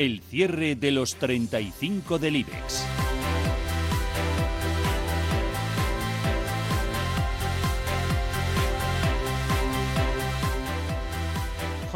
El cierre de los 35 del IBEX.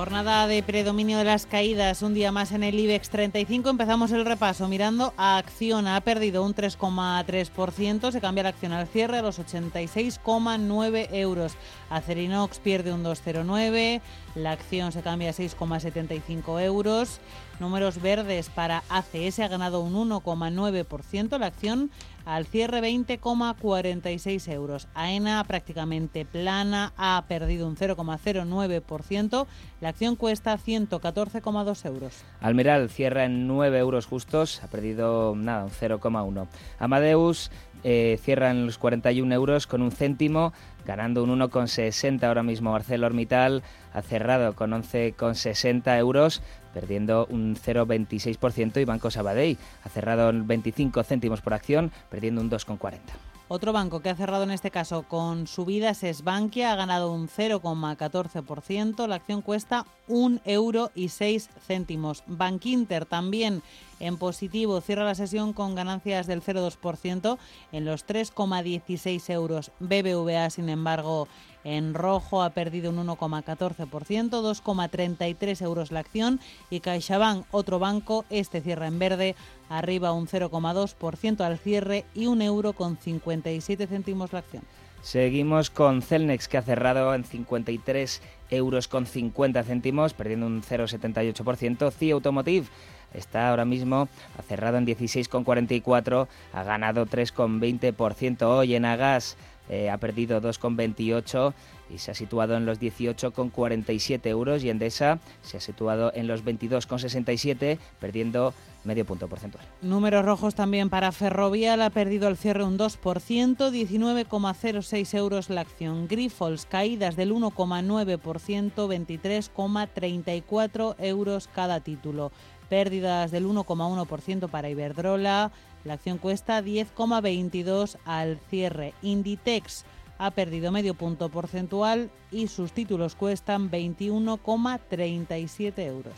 Jornada de predominio de las caídas, un día más en el IBEX 35. Empezamos el repaso mirando a Acción. Ha perdido un 3,3%. Se cambia la acción al cierre a los 86,9 euros. Acerinox pierde un 2,09. La acción se cambia a 6,75 euros. Números verdes para ACS ha ganado un 1,9%. La acción al cierre 20,46 euros. AENA prácticamente plana, ha perdido un 0,09%. La acción cuesta 114,2 euros. Almeral cierra en 9 euros justos, ha perdido nada, un 0,1. Amadeus eh, cierra en los 41 euros con un céntimo, ganando un 1,60 ahora mismo. ArcelorMittal ha cerrado con 11,60 euros, perdiendo un 0,26% y Banco Sabadell ha cerrado en 25 céntimos por acción, perdiendo un 2,40. Otro banco que ha cerrado en este caso con subidas es Bankia, ha ganado un 0,14%, la acción cuesta un euro y seis céntimos. Bankinter también en positivo, cierra la sesión con ganancias del 0,2% en los 3,16 euros. BBVA, sin embargo, en rojo ha perdido un 1,14%, 2,33 euros la acción y CaixaBank, otro banco, este cierra en verde, arriba un 0,2% al cierre y un euro con 57 céntimos la acción. Seguimos con Celnex que ha cerrado en 53 euros con 50 céntimos, perdiendo un 0,78%. CI Automotive está ahora mismo ha cerrado en 16,44, ha ganado 3,20%. Hoy en Agas eh, ha perdido 2,28 y se ha situado en los 18,47 euros y Endesa se ha situado en los 22,67 perdiendo medio punto porcentual. Números rojos también para Ferrovial, ha perdido el cierre un 2%, 19,06 euros la acción. Grifols, caídas del 1,9%, 23,34 euros cada título. Pérdidas del 1,1% para Iberdrola, la acción cuesta 10,22 al cierre. Inditex ha perdido medio punto porcentual y sus títulos cuestan 21,37 euros.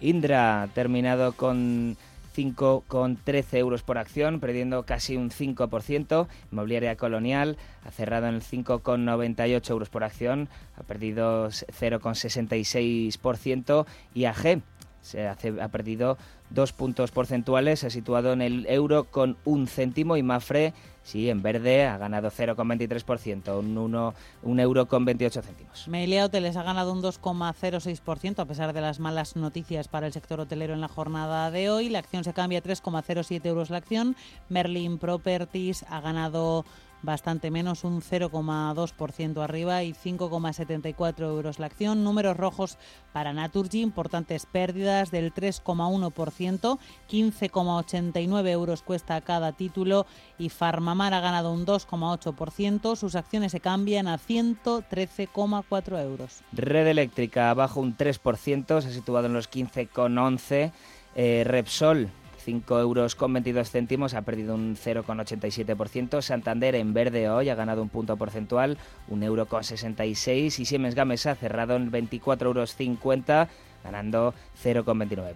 Indra ha terminado con 5,13 euros por acción, perdiendo casi un 5%. Inmobiliaria Colonial ha cerrado en el 5,98 euros por acción, ha perdido 0,66%. Y AG se ha perdido dos puntos porcentuales, se ha situado en el euro con un céntimo y Mafre, sí, en verde ha ganado 0,23%, un, uno, un euro con 28 céntimos. Melia Hoteles ha ganado un 2,06% a pesar de las malas noticias para el sector hotelero en la jornada de hoy. La acción se cambia a 3,07 euros la acción. Merlin Properties ha ganado bastante menos, un 0,2% arriba y 5,74 euros la acción. Números rojos para Naturgy, importantes pérdidas del 3,1%, 15,89 euros cuesta cada título y Farmamar ha ganado un 2,8%, sus acciones se cambian a 113,4 euros. Red Eléctrica bajo un 3%, se ha situado en los 15,11. Eh, Repsol 5 euros con 22 céntimos, ha perdido un 0,87%. Santander en verde hoy ha ganado un punto porcentual, un euro con 66 y Siemens Gamesa ha cerrado en 24 euros 50 ganando 0,29%.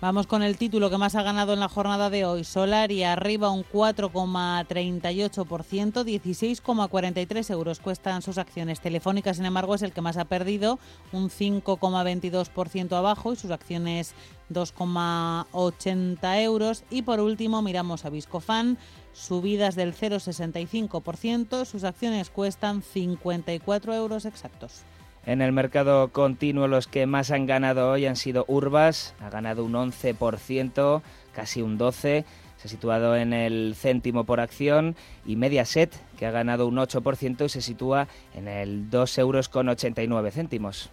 Vamos con el título que más ha ganado en la jornada de hoy. Solari arriba un 4,38%, 16,43 euros cuestan sus acciones. Telefónica, sin embargo, es el que más ha perdido, un 5,22% abajo y sus acciones 2,80 euros. Y por último, miramos a Viscofan, subidas del 0,65%, sus acciones cuestan 54 euros exactos. En el mercado continuo los que más han ganado hoy han sido Urbas, ha ganado un 11%, casi un 12%, se ha situado en el céntimo por acción, y Mediaset, que ha ganado un 8% y se sitúa en el 2,89 euros.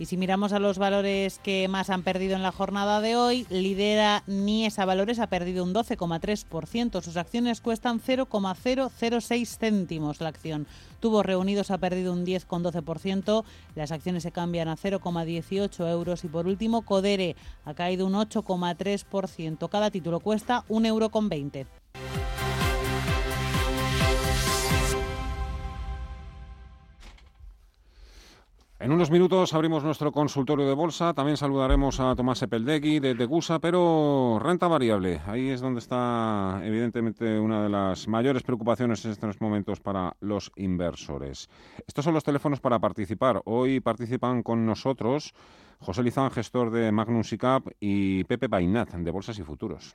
Y si miramos a los valores que más han perdido en la jornada de hoy, lidera Niesa Valores, ha perdido un 12,3%. Sus acciones cuestan 0,006 céntimos la acción. Tubos Reunidos ha perdido un 10,12%. Las acciones se cambian a 0,18 euros. Y por último, Codere ha caído un 8,3%. Cada título cuesta 1,20 euro. En unos minutos abrimos nuestro consultorio de bolsa. También saludaremos a Tomás Epeldegui de Degusa, pero renta variable. Ahí es donde está, evidentemente, una de las mayores preocupaciones en estos momentos para los inversores. Estos son los teléfonos para participar. Hoy participan con nosotros José Lizán, gestor de Magnum SICAP, y Pepe Bainat, de Bolsas y Futuros.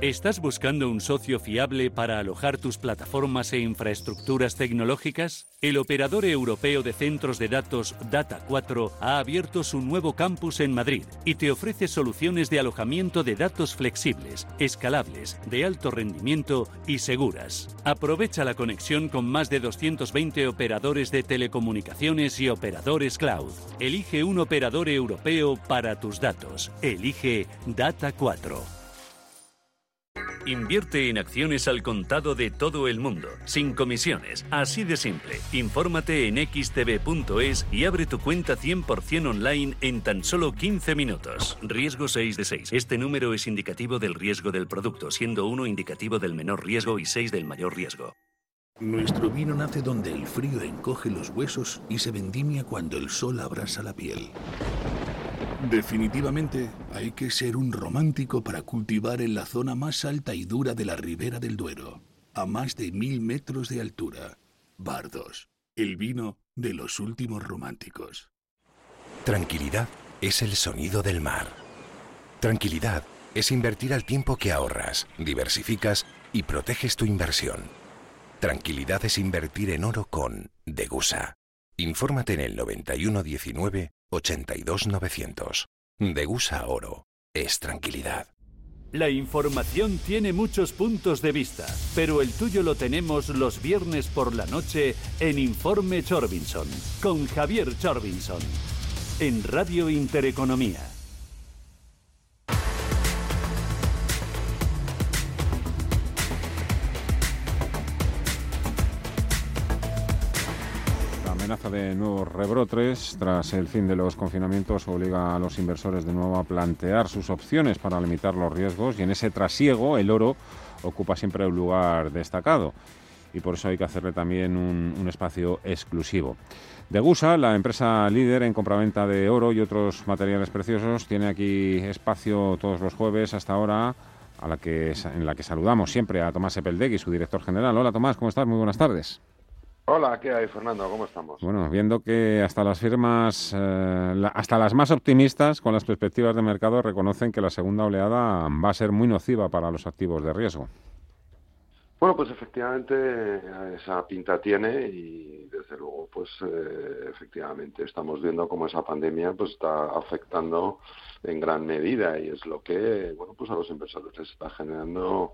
¿Estás buscando un socio fiable para alojar tus plataformas e infraestructuras tecnológicas? El operador europeo de centros de datos Data4 ha abierto su nuevo campus en Madrid y te ofrece soluciones de alojamiento de datos flexibles, escalables, de alto rendimiento y seguras. Aprovecha la conexión con más de 220 operadores de telecomunicaciones y operadores cloud. Elige un operador europeo para tus datos. Elige Data4. Invierte en acciones al contado de todo el mundo, sin comisiones, así de simple. Infórmate en xtb.es y abre tu cuenta 100% online en tan solo 15 minutos. Riesgo 6 de 6. Este número es indicativo del riesgo del producto, siendo 1 indicativo del menor riesgo y 6 del mayor riesgo. Nuestro vino nace donde el frío encoge los huesos y se vendimia cuando el sol abrasa la piel. Definitivamente hay que ser un romántico para cultivar en la zona más alta y dura de la ribera del Duero, a más de mil metros de altura. Bardos, el vino de los últimos románticos. Tranquilidad es el sonido del mar. Tranquilidad es invertir al tiempo que ahorras, diversificas y proteges tu inversión. Tranquilidad es invertir en oro con Degusa. Infórmate en el 9119 82900. Degusa Oro. Es tranquilidad. La información tiene muchos puntos de vista, pero el tuyo lo tenemos los viernes por la noche en Informe Chorbinson, con Javier Chorbinson, en Radio Intereconomía. Amenaza de nuevos rebrotes tras el fin de los confinamientos obliga a los inversores de nuevo a plantear sus opciones para limitar los riesgos y en ese trasiego el oro ocupa siempre un lugar destacado y por eso hay que hacerle también un, espacio exclusivo. Degusa, la empresa líder en compraventa de oro y otros materiales preciosos, tiene aquí espacio todos los jueves hasta ahora a la que, en la que saludamos siempre a Tomás Epeldegui, su director general. Hola Tomás, ¿cómo estás? Muy buenas tardes. Hola, ¿qué hay, Fernando? ¿Cómo estamos? Bueno, viendo que hasta las firmas, eh, hasta las más optimistas con las perspectivas de mercado reconocen que la segunda oleada va a ser muy nociva para los activos de riesgo. Bueno, pues efectivamente esa pinta tiene y desde luego, pues eh, efectivamente estamos viendo cómo esa pandemia pues está afectando en gran medida y es lo que, bueno, pues a los inversores les está generando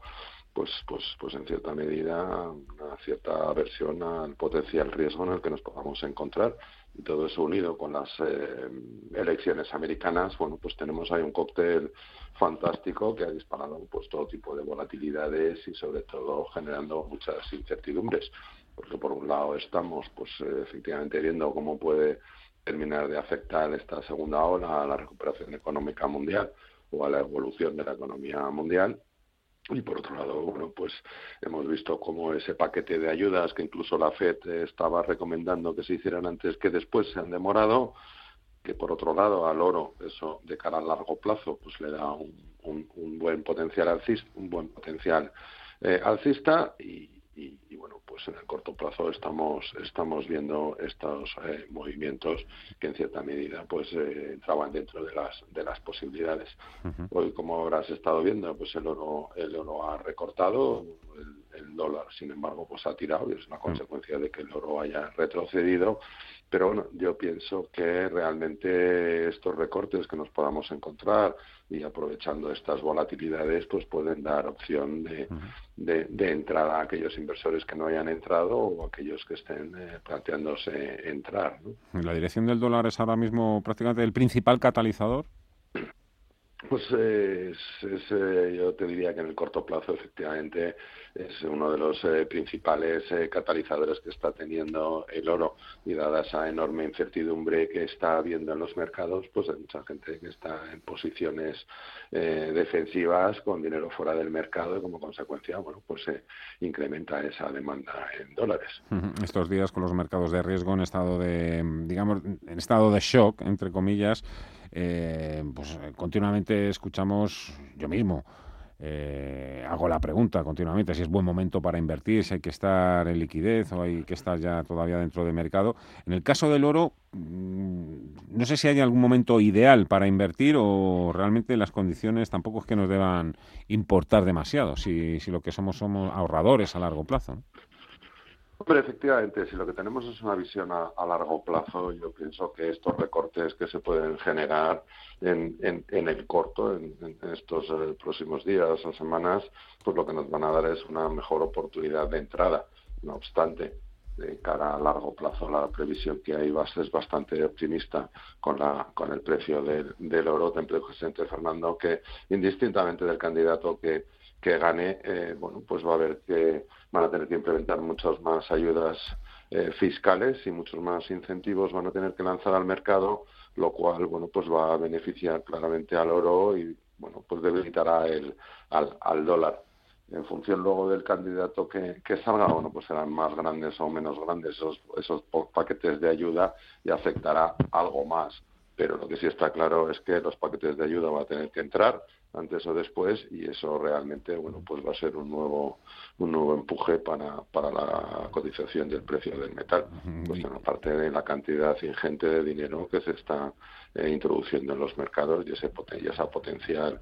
pues, pues, pues en cierta medida una cierta aversión al potencial riesgo en el que nos podamos encontrar. Y todo eso unido con las eh, elecciones americanas, bueno, pues tenemos ahí un cóctel fantástico que ha disparado pues todo tipo de volatilidades y sobre todo generando muchas incertidumbres. Porque por un lado estamos pues efectivamente viendo cómo puede terminar de afectar esta segunda ola a la recuperación económica mundial o a la evolución de la economía mundial y por otro lado, bueno, pues hemos visto cómo ese paquete de ayudas que incluso la FED estaba recomendando que se hicieran antes que después se han demorado, que por otro lado al oro eso de cara a largo plazo pues le da un, un, buen potencial alcista, un buen potencial eh, alcista y, pues en el corto plazo estamos estamos viendo estos eh, movimientos que en cierta medida pues eh, entraban dentro de las de las posibilidades. Hoy, como habrás estado viendo, pues el oro el oro ha recortado, el, dólar, sin embargo, pues ha tirado y es una consecuencia de que el oro haya retrocedido. Pero bueno, yo pienso que realmente estos recortes que nos podamos encontrar y aprovechando estas volatilidades, pues pueden dar opción de, de, entrada a aquellos inversores que no hayan entrado o aquellos que estén eh, planteándose entrar. ¿La dirección del dólar es ahora mismo prácticamente el principal catalizador? Pues eh, yo te diría que en el corto plazo efectivamente es uno de los eh, principales eh, catalizadores que está teniendo el oro y dada esa enorme incertidumbre que está habiendo en los mercados, pues hay mucha gente que está en posiciones defensivas con dinero fuera del mercado y como consecuencia, bueno, pues se incrementa esa demanda en dólares. Estos días con los mercados de riesgo en estado de, digamos, en estado de shock, entre comillas, eh, pues eh, continuamente escuchamos, yo mismo, eh, hago la pregunta continuamente si es buen momento para invertir, si hay que estar en liquidez o hay que estar ya todavía dentro del mercado. En el caso del oro, mm, no sé si hay algún momento ideal para invertir o realmente las condiciones tampoco es que nos deban importar demasiado, si, si lo que somos somos ahorradores a largo plazo. Hombre, efectivamente, si lo que tenemos es una visión a, largo plazo, yo pienso que estos recortes que se pueden generar en, el corto, en, estos eh, próximos días o semanas, pues lo que nos van a dar es una mejor oportunidad de entrada. No obstante, de cara a largo plazo, la previsión que hay es bastante optimista con, la, con el precio del, del oro. Te presidente Fernando que, indistintamente del candidato que que gane, eh, bueno, pues va a haber que van a tener que implementar muchas más ayudas eh, fiscales y muchos más incentivos van a tener que lanzar al mercado, lo cual, bueno, pues va a beneficiar claramente al oro y, bueno, pues debilitará el, al, al dólar. En función luego del candidato que, que salga, bueno, pues serán más grandes o menos grandes esos, esos paquetes de ayuda y afectará algo más. Pero lo que sí está claro es que los paquetes de ayuda van a tener que entrar antes o después y eso realmente bueno pues va a ser un nuevo un nuevo empuje para, para la cotización del precio del metal pues aparte de la cantidad ingente de dinero que se está eh, introduciendo en los mercados y, ese, y esa potencial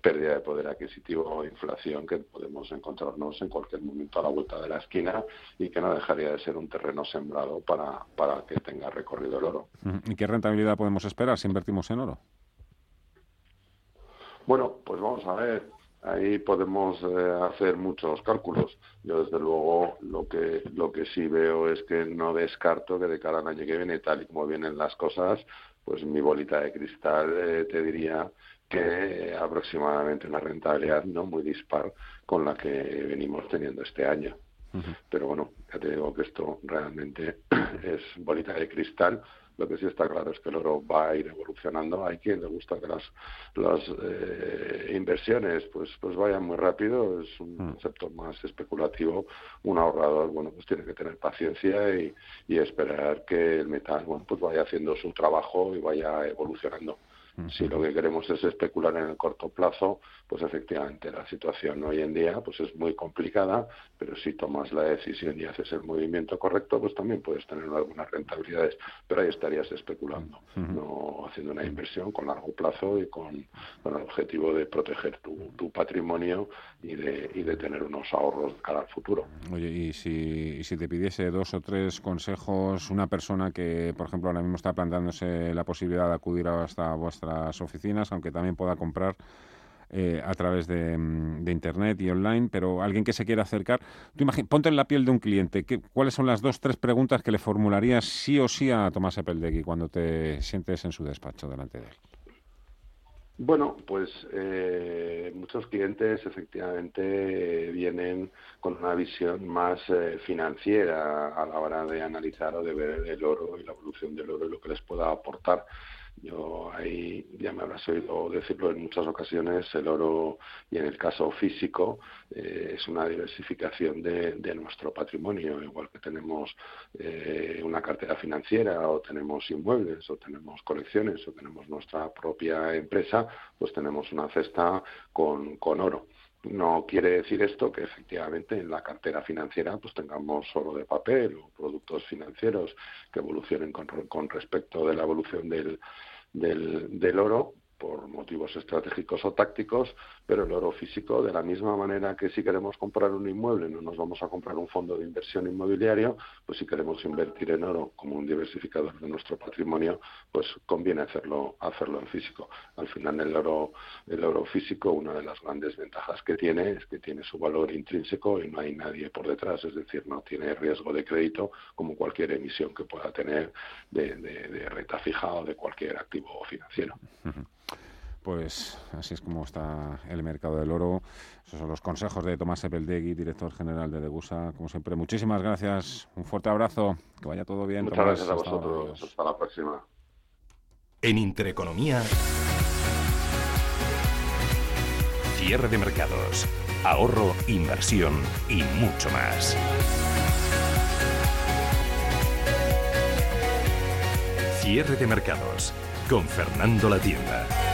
pérdida de poder adquisitivo o inflación que podemos encontrarnos en cualquier momento a la vuelta de la esquina y que no dejaría de ser un terreno sembrado para, para que tenga recorrido el oro. ¿Y qué rentabilidad podemos esperar si invertimos en oro? Bueno, pues vamos a ver. Ahí podemos eh, hacer muchos cálculos. Yo desde luego lo que lo que sí veo es que no descarto que de cada año que viene, tal y como vienen las cosas, pues mi bolita de cristal eh, te diría que aproximadamente una rentabilidad no muy dispar con la que venimos teniendo este año. Pero bueno, ya te digo que esto realmente es bolita de cristal lo que sí está claro es que el oro va a ir evolucionando. Hay quien le gusta que las, las eh, inversiones pues, pues vayan muy rápido. Es un mm. concepto más especulativo. Un ahorrador, bueno, pues tiene que tener paciencia y, y esperar que el metal, bueno, pues vaya haciendo su trabajo y vaya evolucionando. Si lo que queremos es especular en el corto plazo, pues efectivamente la situación hoy en día pues es muy complicada, pero si tomas la decisión y haces el movimiento correcto, pues también puedes tener algunas rentabilidades, pero ahí estarías especulando, no haciendo una inversión con largo plazo y con, el objetivo de proteger tu, patrimonio y de, y de tener unos ahorros cara al futuro. Oye, y si, y si te pidiese dos o tres consejos, una persona que, por ejemplo, ahora mismo está planteándose la posibilidad de acudir hasta vuestra las oficinas, aunque también pueda comprar eh, a través mm, de, Internet y online, pero alguien que se quiera acercar, tú ponte en la piel de un cliente, ¿qué, ¿cuáles son las dos, tres preguntas que le formularías sí o sí a Tomás Epeldegui cuando te sientes en su despacho delante de él? Bueno, pues eh, muchos clientes efectivamente vienen con una visión más eh, financiera a la hora de analizar o de ver el oro y la evolución del oro y lo que les pueda aportar. Yo ahí ya me habrás oído decirlo en muchas ocasiones, el oro y en el caso físico eh, es una diversificación de, nuestro patrimonio, igual que tenemos eh, una cartera financiera o tenemos inmuebles o tenemos colecciones o tenemos nuestra propia empresa, pues tenemos una cesta con, con oro No quiere decir esto que efectivamente en la cartera financiera pues tengamos oro de papel o productos financieros que evolucionen con, respecto de la evolución del, del oro, por motivos estratégicos o tácticos, pero el oro físico, de la misma manera que si queremos comprar un inmueble, no nos vamos a comprar un fondo de inversión inmobiliario, pues si queremos invertir en oro como un diversificador de nuestro patrimonio, pues conviene hacerlo, hacerlo en físico. Al final el oro, el oro físico, una de las grandes ventajas que tiene es que tiene su valor intrínseco y no hay nadie por detrás, es decir, no tiene riesgo de crédito como cualquier emisión que pueda tener de, de, renta fija o de cualquier activo financiero. Pues así es como está el mercado del oro. Esos son los consejos de Tomás Epeldegui, director general de Degusa. Como siempre, muchísimas gracias. Un fuerte abrazo. Que vaya todo bien. Muchas gracias a vosotros. Hasta la próxima. En Intereconomía. Cierre de mercados. Ahorro, inversión y mucho más. Cierre de mercados con Fernando La Tienda.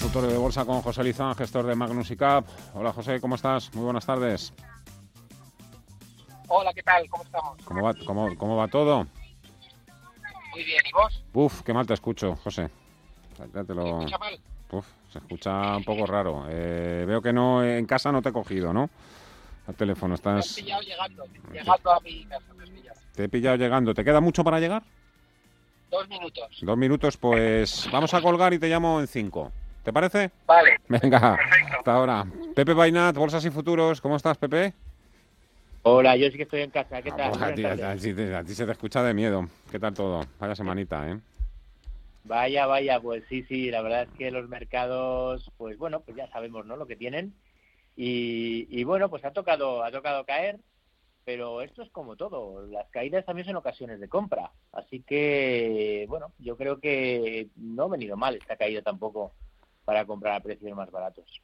Consultorio de bolsa con José Lizán, gestor de Magnus y Cap. Hola José, ¿cómo estás? Muy buenas tardes. Hola, ¿qué tal? ¿Cómo estamos? ¿Cómo va, cómo, cómo va todo? Muy bien, ¿y vos? Uf, qué mal te escucho, José. Te lo... ¿Se escucha mal? Uf, se escucha un poco raro. Eh, veo que no en casa no te he cogido, ¿no? Al teléfono estás... Te he pillado llegando, llegando a mi casa, Te he pillado llegando. ¿Te queda mucho para llegar? Dos minutos. Dos minutos, pues vamos a colgar y te llamo en cinco. ¿Te parece? Vale. Venga, hasta ahora. Pepe Bainat, Bolsas y Futuros, ¿cómo estás, Pepe? Hola, yo sí que estoy en casa, ¿qué ah, tal? Pues a, ti, se te escucha de miedo. ¿Qué tal todo? Vaya semanita, ¿eh? Vaya, vaya, pues sí, sí, la verdad es que los mercados, pues bueno, pues ya sabemos, ¿no? Lo que tienen. Y, y bueno, pues ha tocado, ha tocado caer, pero esto es como todo, las caídas también son ocasiones de compra. Así que, bueno, yo creo que no ha venido mal esta caída tampoco para comprar a precios más baratos.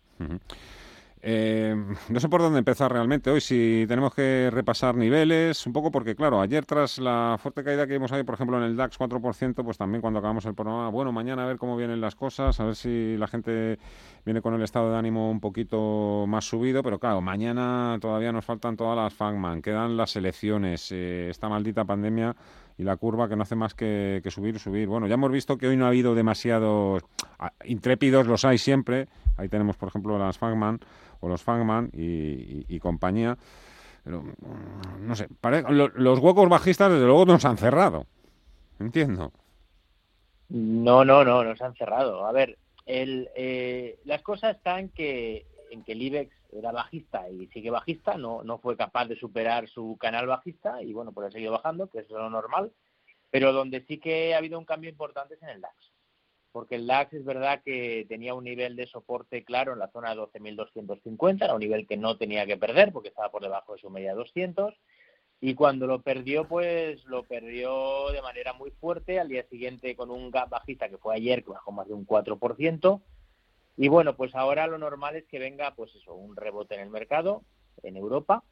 Eh, no sé por dónde empezar realmente hoy, si tenemos que repasar niveles, un poco porque, claro, ayer tras la fuerte caída que vimos ahí, por ejemplo, en el DAX 4%, pues también cuando acabamos el programa, bueno, mañana a ver cómo vienen las cosas, a ver si la gente viene con el estado de ánimo un poquito más subido, pero claro, mañana todavía nos faltan todas las FANGMAN, quedan las elecciones, eh, esta maldita pandemia y la curva que no hace más que, subir, subir. Bueno, ya hemos visto que hoy no ha habido demasiados ah, intrépidos, los hay siempre. Ahí tenemos, por ejemplo, las Fangman o los Fangman y, compañía. Pero, mm, no sé, los huecos bajistas desde luego nos han cerrado. Entiendo. No, no, no, nos han cerrado. A ver, el, eh, las cosas están que, en que el IBEX era bajista y sigue bajista, no, no fue capaz de superar su canal bajista y bueno, pues ha seguido bajando, que es lo normal, pero donde sí que ha habido un cambio importante es en el DAX, porque el DAX es verdad que tenía un nivel de soporte claro en la zona de 12.250, era un nivel que no tenía que perder porque estaba por debajo de su media de 200, y cuando lo perdió, pues lo perdió de manera muy fuerte, al día siguiente con un gap bajista que fue ayer, que bajó más de un 4%, y bueno, pues ahora lo normal es que venga, pues eso, un rebote en el mercado, en Europa,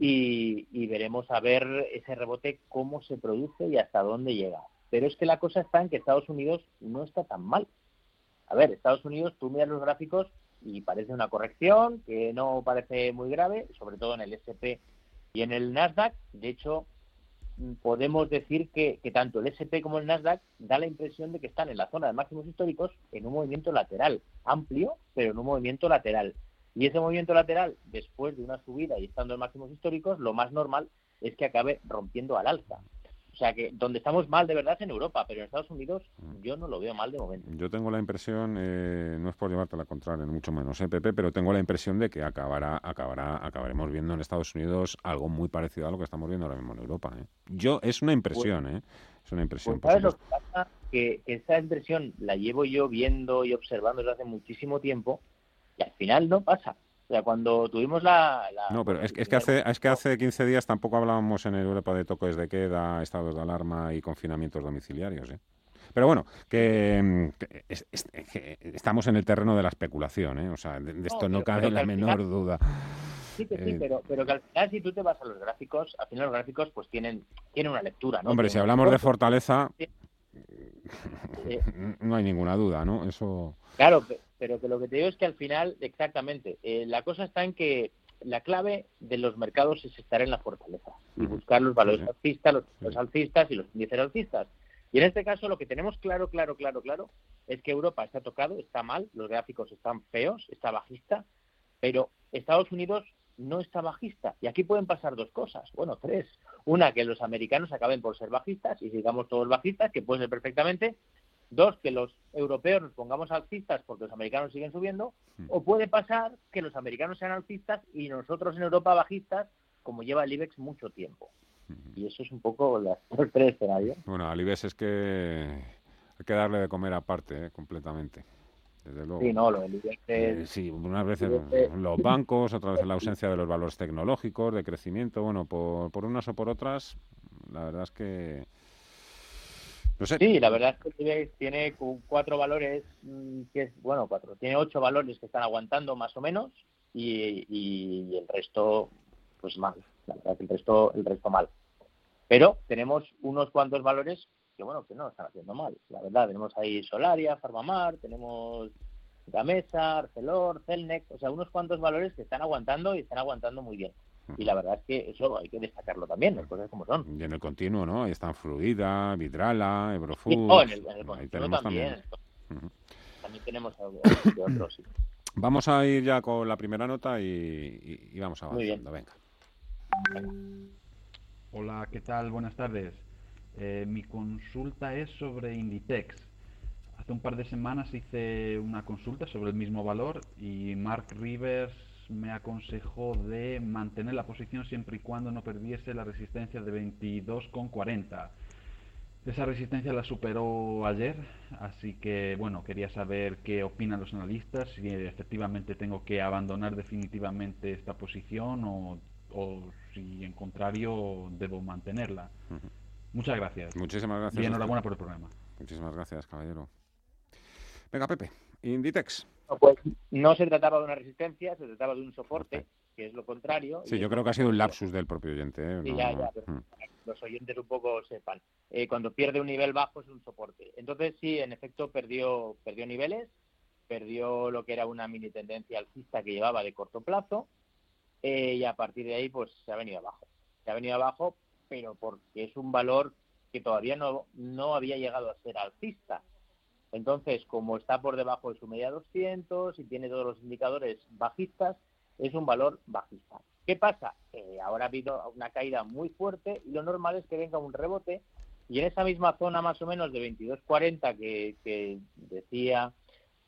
y, veremos a ver ese rebote cómo se produce y hasta dónde llega. Pero es que la cosa está en que Estados Unidos no está tan mal. A ver, Estados Unidos, tú miras los gráficos y parece una corrección que no parece muy grave, sobre todo en el SP y en el Nasdaq. De hecho, podemos decir que, tanto el SP como el Nasdaq da la impresión de que están en la zona de máximos históricos en un movimiento lateral, amplio, pero en un movimiento lateral. Y ese movimiento lateral, después de una subida y estando en máximos históricos, lo más normal es que acabe rompiendo al alza. O sea que donde estamos mal de verdad es en Europa, pero en Estados Unidos mm. yo no lo veo mal de momento. Yo tengo la impresión, eh, no es por llevarte la contraria, ni mucho menos, ¿eh, Pepe, pero tengo la impresión de que acabará, acabará, acabaremos viendo en Estados Unidos algo muy parecido a lo que estamos viendo ahora mismo en Europa. ¿eh? Yo, es una impresión, ¿eh? Es una impresión. Pues, ¿Sabes lo que pasa? Que esa impresión la llevo yo viendo y observando desde hace muchísimo tiempo y al final no pasa. O sea, cuando tuvimos la... no, pero es, es, que hace, es que hace 15 días tampoco hablábamos en Europa de toques de queda, estados de alarma y confinamientos domiciliarios. ¿eh? Pero bueno, que, estamos en el terreno de la especulación, ¿eh? O sea, de, esto no, cabe la menor duda. Sí, que sí, eh, pero, pero que al final si tú te vas a los gráficos, al final los gráficos pues tienen, tienen una lectura, ¿no? Hombre, si hablamos de fortaleza, no hay ninguna duda, ¿no? Eso... Claro, pero que lo que te digo es que al final, exactamente, eh, la cosa está en que la clave de los mercados es estar en la fortaleza y buscar los valores alcistas, los, alcistas y los índices alcistas. Y en este caso lo que tenemos claro, claro, claro, claro, es que Europa está tocado, está mal, los gráficos están feos, está bajista, pero Estados Unidos no está bajista. Y aquí pueden pasar dos cosas, bueno, tres. Una, que los americanos acaben por ser bajistas y sigamos todos bajistas, que puede ser perfectamente. Dos, que los europeos nos pongamos alcistas porque los americanos siguen subiendo. Hmm. O puede pasar que los americanos sean alcistas y nosotros en Europa bajistas, como lleva el IBEX mucho tiempo. Hmm. Y eso es un poco los tres escenarios. Bueno, al IBEX es que hay que darle de comer aparte, ¿eh? completamente. Sí, no, lo del eh, sí, unas veces los bancos, otras veces la ausencia de los valores tecnológicos, de crecimiento, bueno, por, por unas o por otras, la verdad es que... Sí, la verdad es que tiene cuatro valores, mm, que es, bueno, cuatro, tiene ocho valores que están aguantando más o menos y, y el resto, pues mal, la verdad que el resto, el resto mal. Pero tenemos unos cuantos valores que bueno, que no están haciendo mal. La verdad, tenemos ahí Solaria, Farmamar, tenemos Gamesa, Arcelor, Celnex, o sea, unos cuantos valores que están aguantando y están aguantando muy bien. Y la verdad es que eso hay que destacarlo también, las cosas como son. Y en el continuo, ¿no? Ahí están Fluida, Vidrala, Ebrofood. en el, continuo también. También. tenemos otros, sí. Vamos a ir ya con la primera nota y, vamos avanzando. Venga. Hola, ¿qué tal? Buenas tardes. Eh, mi consulta es sobre Inditex. Hace un par de semanas hice una consulta sobre el mismo valor y Mark Rivers me aconsejó de mantener la posición siempre y cuando no perdiese la resistencia de 22,40. Esa resistencia la superó ayer, así que bueno, quería saber qué opinan los analistas, si efectivamente tengo que abandonar definitivamente esta posición o, si en contrario debo mantenerla. Muchas gracias. Muchísimas gracias. Y enhorabuena por el programa. Muchísimas gracias, caballero. Venga, Pepe, Inditex. No, pues no se trataba de una resistencia, se trataba de un soporte, que es lo contrario. Sí, yo creo que ha sido un lapsus del propio oyente. ¿eh? Sí, ya, ya, pero mm. los oyentes un poco sepan. Eh, cuando pierde un nivel bajo es un soporte. Entonces, sí, en efecto, perdió, perdió niveles, perdió lo que era una mini tendencia alcista que llevaba de corto plazo, eh, y a partir de ahí, pues se ha venido abajo. Se ha venido abajo pero porque es un valor que todavía no, no había llegado a ser alcista. Entonces, como está por debajo de su media 200 y tiene todos los indicadores bajistas, es un valor bajista. ¿Qué pasa? ahora ha habido una caída muy fuerte y lo normal es que venga un rebote y en esa misma zona más o menos de 22.40 que, que decía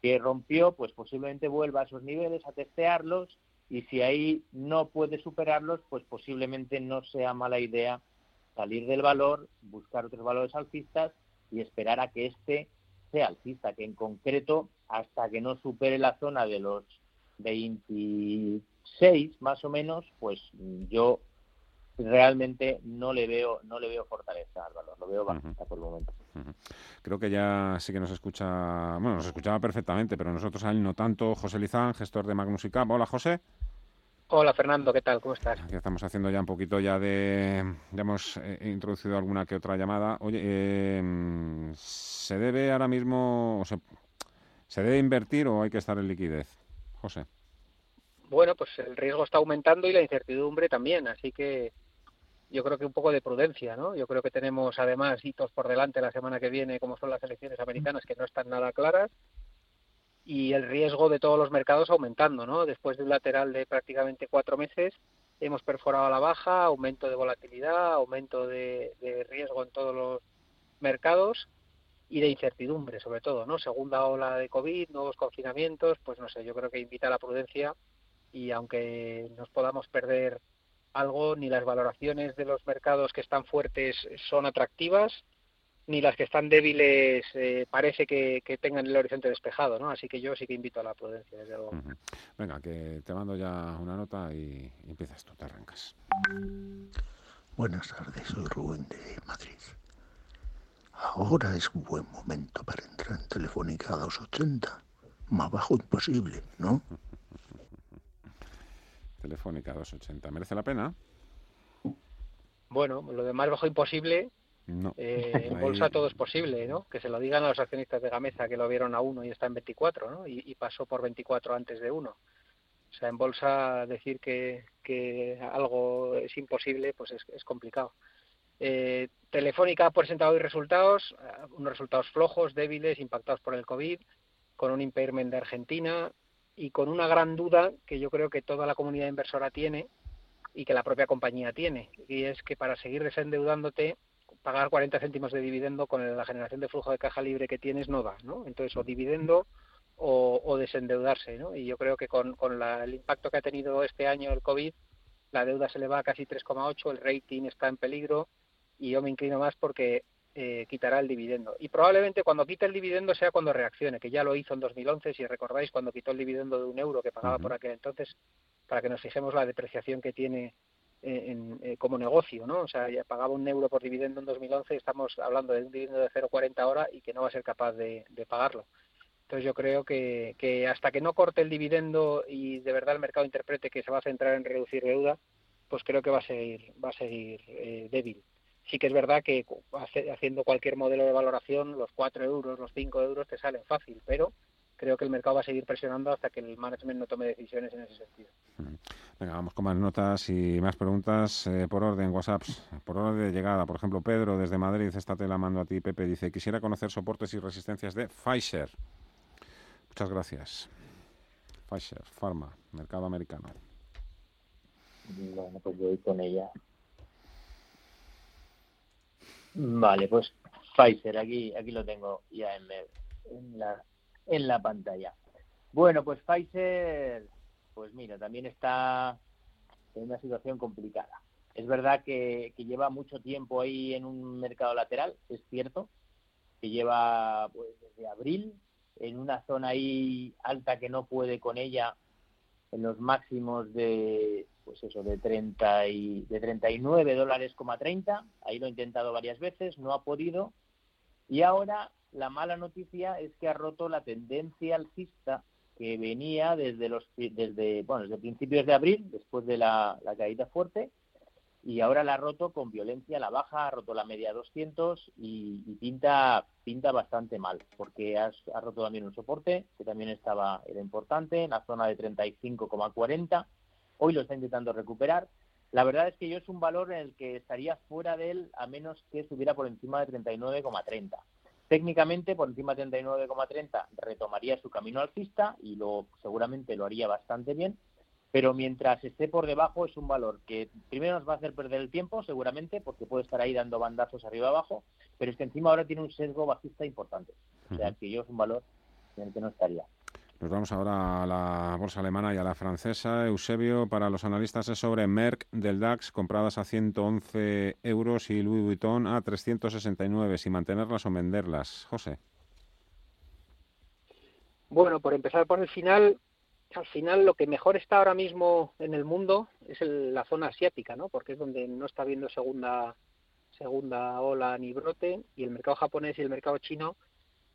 que rompió, pues posiblemente vuelva a esos niveles a testearlos y si ahí no puede superarlos, pues posiblemente no sea mala idea salir del valor, buscar otros valores alcistas y esperar a que este sea alcista, que en concreto, hasta que no supere la zona de los 26 más o menos, pues yo realmente no le veo no le veo fortaleza al valor, lo veo bajista por el momento. Creo que ya sí que nos escucha, bueno, nos escuchaba perfectamente, pero nosotros a él no tanto. José Lizán, gestor de Magnus y Hola, José. Hola Fernando, ¿qué tal? ¿Cómo estás? Aquí estamos haciendo ya un poquito ya de... Ya hemos eh, introducido alguna que otra llamada. Oye, eh, ¿se debe ahora mismo... se, ¿Se debe invertir o hay que estar en liquidez? José. Bueno, pues el riesgo está aumentando y la incertidumbre también, así que yo creo que un poco de prudencia, ¿no? Yo creo que tenemos además hitos por delante la semana que viene, como son las elecciones americanas, que no están nada claras y el riesgo de todos los mercados aumentando, ¿no? Después de un lateral de prácticamente cuatro meses, hemos perforado a la baja, aumento de volatilidad, aumento de, riesgo en todos los mercados y de incertidumbre, sobre todo, ¿no? Segunda ola de COVID, nuevos confinamientos, pues no sé, yo creo que invita a la prudencia y aunque nos podamos perder algo, ni las valoraciones de los mercados que están fuertes son atractivas, ni las que están débiles eh, parece que, tengan el horizonte despejado, ¿no? Así que yo sí que invito a la prudencia, desde luego. Venga, que te mando ya una nota y, empiezas tú, te arrancas. Buenas tardes, soy Rubén de Madrid. Ahora es un buen momento para entrar en Telefónica a 280. Más bajo imposible, ¿no? Telefónica 280. ¿Merece la pena? Bueno, lo de más bajo imposible no. Eh, en bolsa todo es posible, ¿no? Que se lo digan a los accionistas de Gamesa que lo vieron a uno y está en 24, ¿no? Y, pasó por 24 antes de uno. O sea, en bolsa decir que, que algo es imposible, pues es, complicado. Eh, Telefónica ha presentado hoy resultados, eh, unos resultados flojos, débiles, impactados por el COVID, con un impairment de Argentina y con una gran duda que yo creo que toda la comunidad inversora tiene y que la propia compañía tiene, y es que para seguir desendeudándote pagar 40 céntimos de dividendo con la generación de flujo de caja libre que tienes no da, ¿no? Entonces, o dividendo o, desendeudarse, ¿no? Y yo creo que con, el impacto que ha tenido este año el COVID, la deuda se le va a casi 3,8, el rating está en peligro y yo me inclino más porque eh, quitará el dividendo. Y probablemente cuando quite el dividendo sea cuando reaccione, que ya lo hizo en 2011, si recordáis, cuando quitó el dividendo de un euro que pagaba por aquel entonces, para que nos fijemos la depreciación que tiene en, eh, como negocio, ¿no? O sea, ya pagaba un euro por dividendo en 2011, estamos hablando de un dividendo de 0,40 ahora y que no va a ser capaz de, pagarlo. Entonces yo creo que, que, hasta que no corte el dividendo y de verdad el mercado interprete que se va a centrar en reducir deuda, pues creo que va a seguir, va a seguir eh, débil. Sí que es verdad que haciendo cualquier modelo de valoración, los 4 euros, los 5 euros te salen fácil, pero creo que el mercado va a seguir presionando hasta que el management no tome decisiones en ese sentido. Venga, vamos con más notas y más preguntas eh, por orden, WhatsApps, por orden de llegada. Por ejemplo, Pedro desde Madrid, esta te la mando a ti, Pepe, dice, quisiera conocer soportes y resistencias de Pfizer. Muchas gracias. Pfizer, Pharma, mercado americano. Bueno, pues voy con ella. Vale, pues Pfizer, aquí, aquí lo tengo ya en, en la en la pantalla. Bueno, pues Pfizer, pues mira, también está en una situación complicada. Es verdad que, lleva mucho tiempo ahí en un mercado lateral, es cierto, que lleva pues, desde abril en una zona ahí alta que no puede con ella en los máximos de pues eso de 30 y de 39 dólares 30 ahí lo ha intentado varias veces no ha podido y ahora la mala noticia es que ha roto la tendencia alcista que venía desde los desde bueno desde principios de abril después de la, caída fuerte y ahora la ha roto con violencia la baja ha roto la media 200 y, pinta pinta bastante mal porque ha, ha, roto también un soporte que también estaba era importante en la zona de 35,40 hoy lo está intentando recuperar. La verdad es que yo es un valor en el que estaría fuera de él a menos que estuviera por encima de 39,30 Técnicamente, por encima de 39,30 retomaría su camino alcista y lo seguramente lo haría bastante bien, pero mientras esté por debajo es un valor que primero nos va a hacer perder el tiempo, seguramente, porque puede estar ahí dando bandazos arriba abajo, pero es que encima ahora tiene un sesgo bajista importante. O sea, que yo es un valor en el que no estaría. Nos vamos ahora a la bolsa alemana y a la francesa. Eusebio, para los analistas es sobre Merck del DAX, compradas a 111 euros y Louis Vuitton a 369, si mantenerlas o venderlas. José. Bueno, por empezar por el final, al final lo que mejor está ahora mismo en el mundo es la zona asiática, ¿no? Porque es donde no está habiendo segunda segunda ola ni brote y el mercado japonés y el mercado chino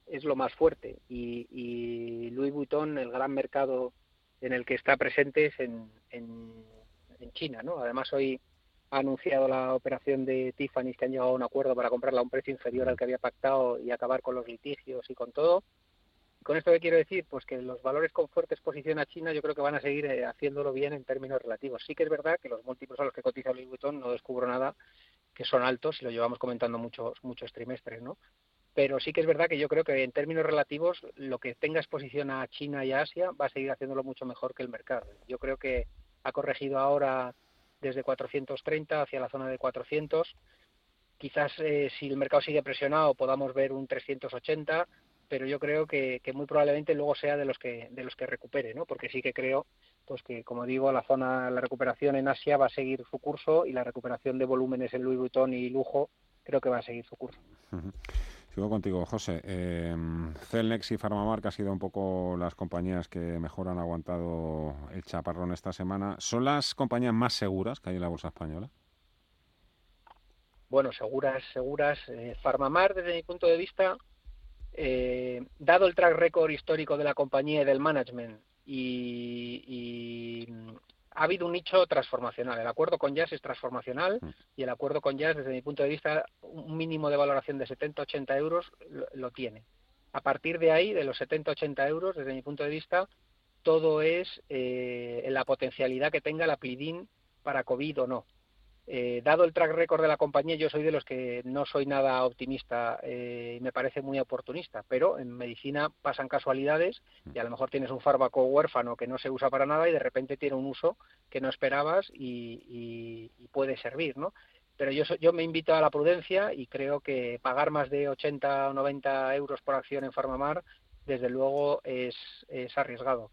es lo más fuerte y, y, Louis Vuitton, el gran mercado en el que está presente es en, en, China, ¿no? Además hoy ha anunciado la operación de Tiffany que han llegado a un acuerdo para comprarla a un precio inferior al que había pactado y acabar con los litigios y con todo. Con esto que quiero decir, pues que los valores con fuerte exposición a China yo creo que van a seguir eh, haciéndolo bien en términos relativos. Sí que es verdad que los múltiplos a los que cotiza Louis Vuitton no descubro nada que son altos y lo llevamos comentando muchos muchos trimestres, ¿no? Pero sí que es verdad que yo creo que en términos relativos lo que tenga exposición a China y a Asia va a seguir haciéndolo mucho mejor que el mercado. Yo creo que ha corregido ahora desde 430 hacia la zona de 400. Quizás eh, si el mercado sigue presionado podamos ver un 380, pero yo creo que, muy probablemente luego sea de los que de los que recupere, ¿no? Porque sí que creo pues que como digo la zona la recuperación en Asia va a seguir su curso y la recuperación de volúmenes en Louis Vuitton y lujo creo que va a seguir su curso. Sigo contigo, José. Eh, Celnex y Farmamar, que han sido un poco las compañías que mejor han aguantado el chaparrón esta semana, ¿son las compañías más seguras que hay en la bolsa española? Bueno, seguras, seguras. Eh, Farmamar, desde mi punto de vista, eh, dado el track record histórico de la compañía y del management y, ha habido un nicho transformacional. El acuerdo con Jazz es transformacional mm. y el acuerdo con Jazz, desde mi punto de vista, un mínimo de valoración de 70-80 euros lo, tiene. A partir de ahí, de los 70-80 euros, desde mi punto de vista, todo es eh, la potencialidad que tenga la Plidin para COVID o no. Eh, dado el track record de la compañía, yo soy de los que no soy nada optimista eh, y me parece muy oportunista, pero en medicina pasan casualidades y a lo mejor tienes un fármaco huérfano que no se usa para nada y de repente tiene un uso que no esperabas y, puede servir, ¿no? Pero yo, yo me invito a la prudencia y creo que pagar más de 80 o 90 euros por acción en Farmamar, desde luego, es arriesgado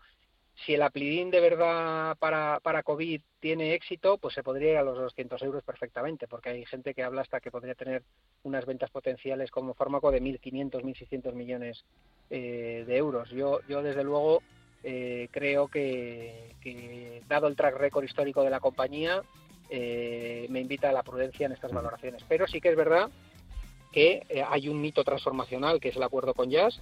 si el Aplidin de verdad para, para COVID tiene éxito, pues se podría ir a los 200 euros perfectamente, porque hay gente que habla hasta que podría tener unas ventas potenciales como fármaco de 1.500, 1.600 millones eh, de euros. Yo, yo desde luego, eh, creo que, dado el track record histórico de la compañía, eh, me invita a la prudencia en estas valoraciones. Pero sí que es verdad que hay un mito transformacional, que es el acuerdo con Jazz,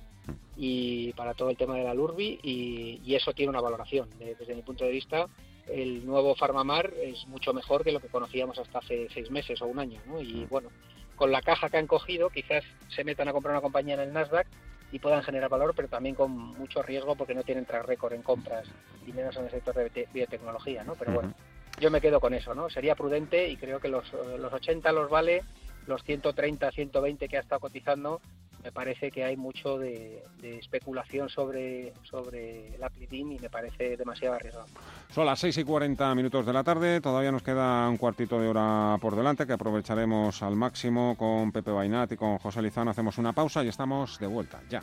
y para todo el tema de la LURBI y, eso tiene una valoración. Desde mi punto de vista, el nuevo Farmamar es mucho mejor que lo que conocíamos hasta hace seis meses o un año. Y bueno, con la caja que han cogido, quizás se metan a comprar una compañía en el Nasdaq y puedan generar valor, pero también con mucho riesgo porque no tienen track récord en compras y menos en el sector de biotecnología. ¿no? Pero bueno, yo me quedo con eso. ¿no? Sería prudente y creo que los, los 80 los vale, los 130, 120 que ha estado cotizando me parece que hay mucho de, especulación sobre, sobre el Aplitin y me parece demasiado arriesgado. Son las 6 y 40 minutos de la tarde, todavía nos queda un cuartito de hora por delante que aprovecharemos al máximo con Pepe Bainat y con José Lizano. Hacemos una pausa y estamos de vuelta ya.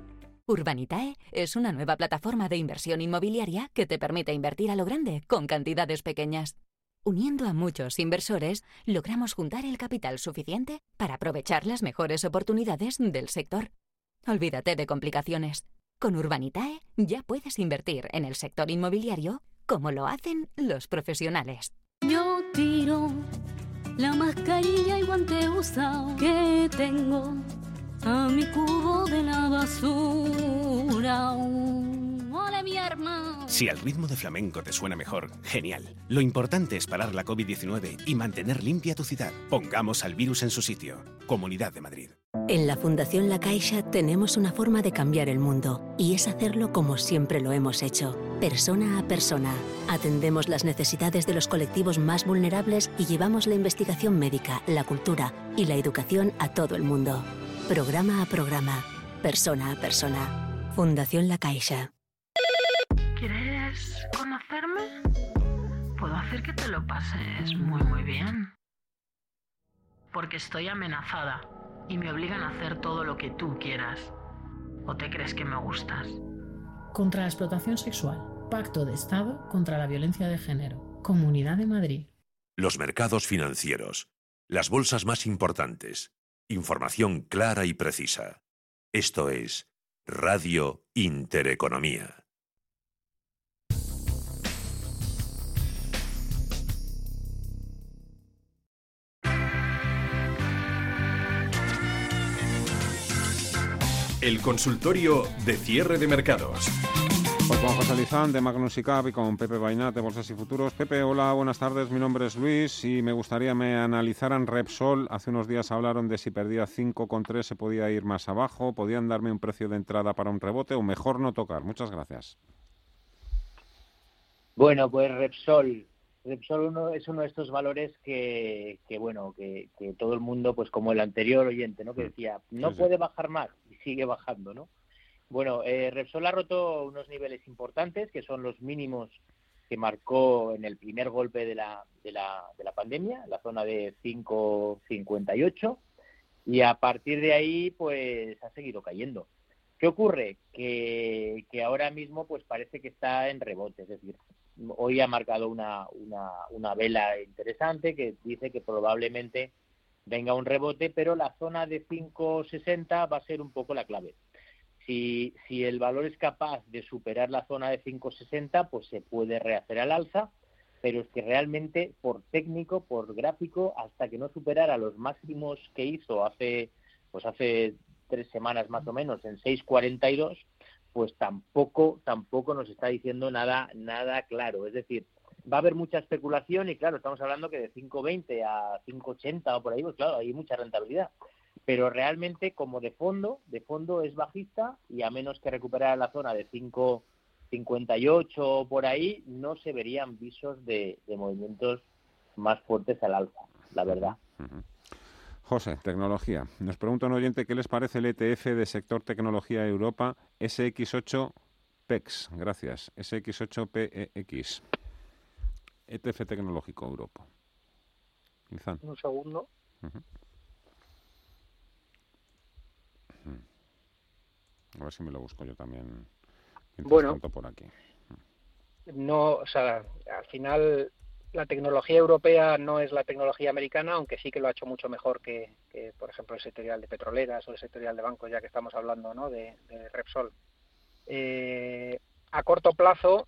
Urbanitae es una nueva plataforma de inversión inmobiliaria que te permite invertir a lo grande con cantidades pequeñas. Uniendo a muchos inversores, logramos juntar el capital suficiente para aprovechar las mejores oportunidades del sector. Olvídate de complicaciones. Con Urbanitae ya puedes invertir en el sector inmobiliario como lo hacen los profesionales. Yo tiro la mascarilla y guante usado que tengo a mi cubo de la basura. ¡Hola, mi hermano! Si al ritmo de flamenco te suena mejor, genial. Lo importante es parar la COVID-19 y mantener limpia tu ciudad. Pongamos al virus en su sitio. Comunidad de Madrid. En la Fundación La Caixa tenemos una forma de cambiar el mundo y es hacerlo como siempre lo hemos hecho, persona a persona. Atendemos las necesidades de los colectivos más vulnerables y llevamos la investigación médica, la cultura y la educación a todo el mundo. Programa a programa, persona a persona. Fundación La Caixa. ¿Quieres conocerme? Puedo hacer que te lo pases muy muy bien. Porque estoy amenazada y me obligan a hacer todo lo que tú quieras. ¿O te crees que me gustas? Contra la explotación sexual. Pacto de Estado contra la violencia de género. Comunidad de Madrid. Los mercados financieros. Las bolsas más importantes Información clara y precisa. Esto es Radio Intereconomía. El consultorio de cierre de mercados. Con José Lizán de Magnus y Cap y con Pepe Bainat de Bolsas y Futuros. Pepe, hola, buenas tardes. Mi nombre es Luis y me gustaría me analizaran Repsol. Hace unos días hablaron de si perdía 5,3 se podía ir más abajo. ¿Podían darme un precio de entrada para un rebote o mejor no tocar? Muchas gracias. Bueno, pues Repsol. Repsol uno, es uno de estos valores que, que bueno, que, que, todo el mundo, pues como el anterior oyente, ¿no? Que decía, no puede bajar más y sigue bajando, ¿no? Bueno, eh, Repsol ha roto unos niveles importantes, que son los mínimos que marcó en el primer golpe de la, de la, de la pandemia, la zona de 5,58, y a partir de ahí, pues ha seguido cayendo. ¿Qué ocurre? Que, que ahora mismo, pues parece que está en rebote, es decir, hoy ha marcado una, una, una vela interesante que dice que probablemente venga un rebote, pero la zona de 5,60 va a ser un poco la clave si, si el valor es capaz de superar la zona de 560, pues se puede rehacer al alza, pero es que realmente por técnico, por gráfico, hasta que no superara los máximos que hizo hace, pues hace tres semanas más o menos, en 6.42, pues tampoco, tampoco nos está diciendo nada, nada claro. Es decir, va a haber mucha especulación y claro, estamos hablando que de 5.20 a 5.80 o por ahí, pues claro, hay mucha rentabilidad pero realmente como de fondo, de fondo es bajista y a menos que recuperara la zona de 5.58 o por ahí, no se verían visos de, movimientos más fuertes al alza, la verdad. José, tecnología. Nos pregunta un oyente qué les parece el ETF de sector tecnología Europa SX8 PEX. Gracias. SX8PEX. ETF tecnológico Europa. Un segundo. A ver si me lo busco yo también. Bueno, por aquí. No, o sea, al final la tecnología europea no es la tecnología americana, aunque sí que lo ha hecho mucho mejor que, por ejemplo, el sectorial de petroleras o el sectorial de bancos, ya que estamos hablando ¿no? de, Repsol. Eh, a corto plazo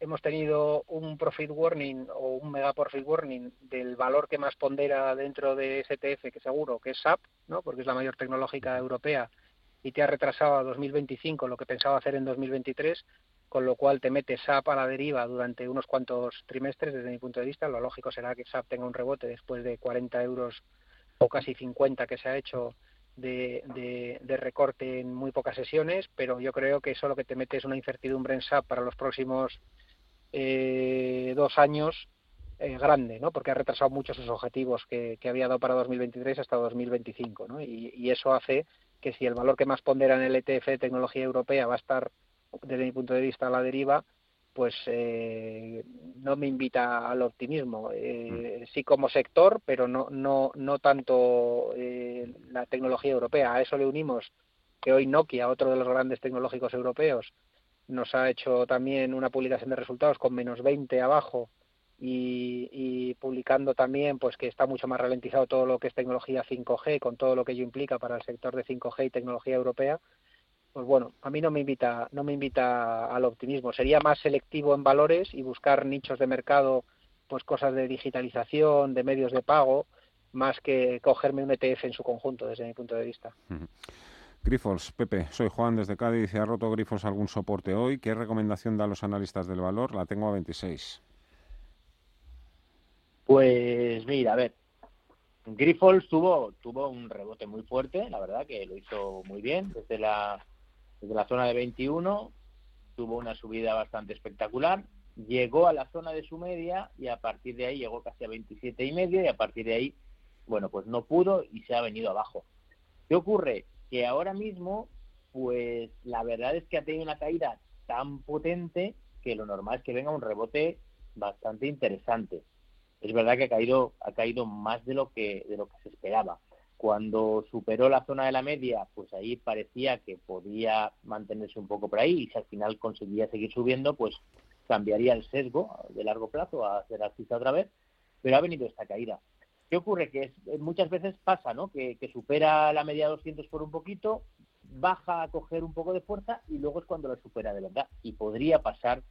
hemos tenido un profit warning o un mega profit warning del valor que más pondera dentro de STF, que seguro que es SAP, ¿no? porque es la mayor tecnológica europea y te ha retrasado a 2025 lo que pensaba hacer en 2023, con lo cual te metes SAP a la deriva durante unos cuantos trimestres desde mi punto de vista. Lo lógico será que SAP tenga un rebote después de 40 euros o casi 50 que se ha hecho de, de, recorte en muy pocas sesiones, pero yo creo que eso lo que te mete es una incertidumbre en SAP para los próximos eh, dos años eh, grande, ¿no? Porque ha retrasado mucho sus objetivos que, había dado para 2023 hasta 2025, ¿no? Y, y, eso hace que si el valor que más pondera en el ETF de tecnología europea va a estar, desde mi punto de vista, a la deriva, pues eh, no me invita al optimismo. Eh, mm. sí como sector, pero no, no, no tanto eh, la tecnología europea. A eso le unimos que hoy Nokia, otro de los grandes tecnológicos europeos, nos ha hecho también una publicación de resultados con menos 20 abajo y, publicando también pues que está mucho más ralentizado todo lo que es tecnología 5G con todo lo que ello implica para el sector de 5G y tecnología europea pues bueno a mí no me invita no me invita al optimismo sería más selectivo en valores y buscar nichos de mercado pues cosas de digitalización de medios de pago más que cogerme un ETF en su conjunto desde mi punto de vista Grifols, Pepe, soy Juan desde Cádiz. ¿Ha roto Grifols algún soporte hoy? ¿Qué recomendación dan los analistas del valor? La tengo a 26. Pues mira, a ver, Grifols tuvo, tuvo un rebote muy fuerte, la verdad que lo hizo muy bien, desde la, desde la zona de 21 tuvo una subida bastante espectacular, llegó a la zona de su media y a partir de ahí llegó casi a 27 y medio y a partir de ahí, bueno, pues no pudo y se ha venido abajo. ¿Qué ocurre? Que ahora mismo, pues la verdad es que ha tenido una caída tan potente que lo normal es que venga un rebote bastante interesante es verdad que ha caído, ha caído más de lo que, de lo que se esperaba. Cuando superó la zona de la media, pues ahí parecía que podía mantenerse un poco por ahí y si al final conseguía seguir subiendo, pues cambiaría el sesgo de largo plazo a hacer alcista otra vez, pero ha venido esta caída. ¿Qué ocurre? Que muchas veces pasa, ¿no? Que, que, supera la media 200 por un poquito, baja a coger un poco de fuerza y luego es cuando la supera de verdad. Y podría pasar